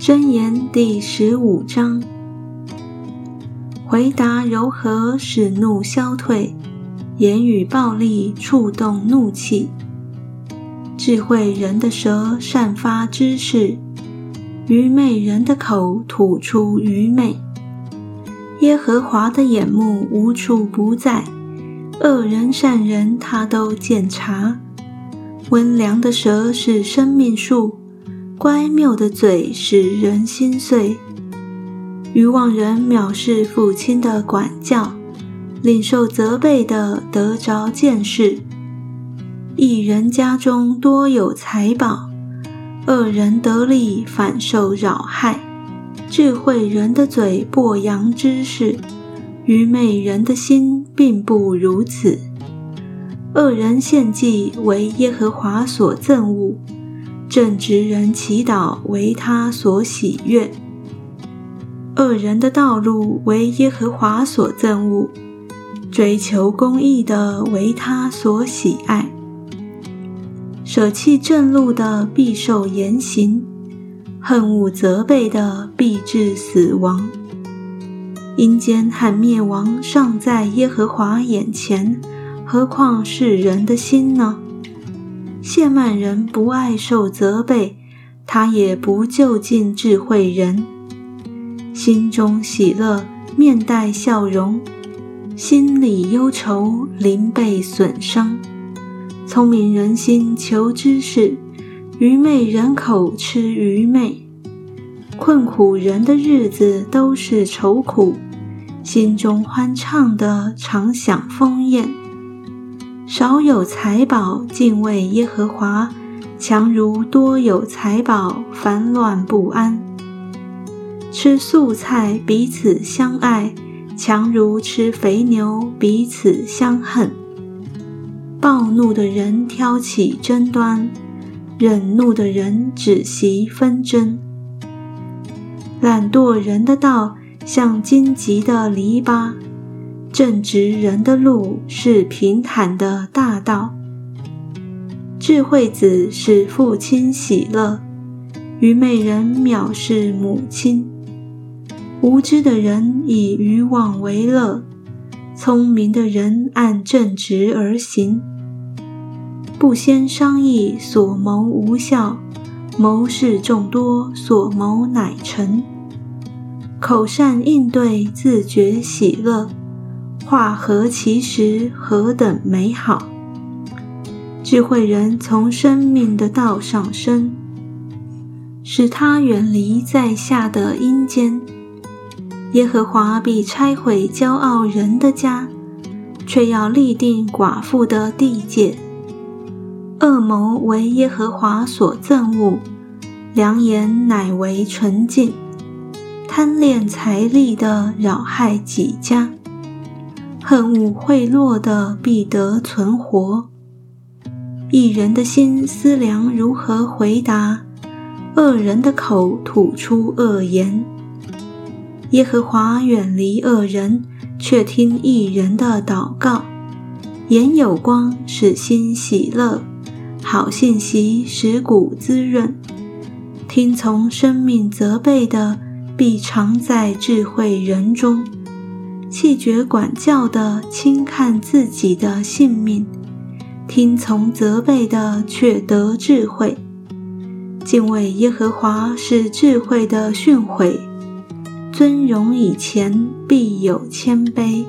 箴言第十五章：回答柔和，使怒消退；言语暴力，触动怒气。智慧人的舌散发知识，愚昧人的口吐出愚昧。耶和华的眼目无处不在，恶人善人他都检查。温良的舌是生命树，乖谬的嘴使人心碎。愚妄人藐视父亲的管教，领受责备的得着见识。一人家中多有财宝，恶人得利反受扰害。智慧人的嘴播扬知识，愚昧人的心并不如此。恶人献祭为耶和华所憎恶，正直人祈祷为他所喜悦。恶人的道路为耶和华所憎恶，追求公义的为他所喜爱。舍弃正路的必受严刑。恨恶责备的，必致死亡。阴间和灭亡尚在耶和华眼前，何况是人的心呢？谢曼人不爱受责备，他也不就近智慧人。心中喜乐，面带笑容；心里忧愁，灵被损伤。聪明人心求知识。愚昧人口吃愚昧，困苦人的日子都是愁苦，心中欢畅的常享丰宴。少有财宝敬畏耶和华，强如多有财宝烦乱不安。吃素菜彼此相爱，强如吃肥牛彼此相恨。暴怒的人挑起争端。忍怒的人只习纷争，懒惰人的道像荆棘的篱笆，正直人的路是平坦的大道。智慧子使父亲喜乐，愚昧人藐视母亲。无知的人以愚妄为乐，聪明的人按正直而行。不先商议，所谋无效；谋事众多，所谋乃成。口善应对，自觉喜乐；话合其实，何等美好！智慧人从生命的道上升，使他远离在下的阴间。耶和华必拆毁骄傲人的家，却要立定寡妇的地界。恶谋为耶和华所憎恶，良言乃为纯净。贪恋财力的扰害己家，恨恶贿赂的必得存活。一人的心思量如何回答，恶人的口吐出恶言。耶和华远离恶人，却听一人的祷告。眼有光，使心喜乐。好信息使骨滋润，听从生命责备的，必常在智慧人中；弃绝管教的，轻看自己的性命；听从责备的，却得智慧。敬畏耶和华是智慧的训诲，尊荣以前必有谦卑。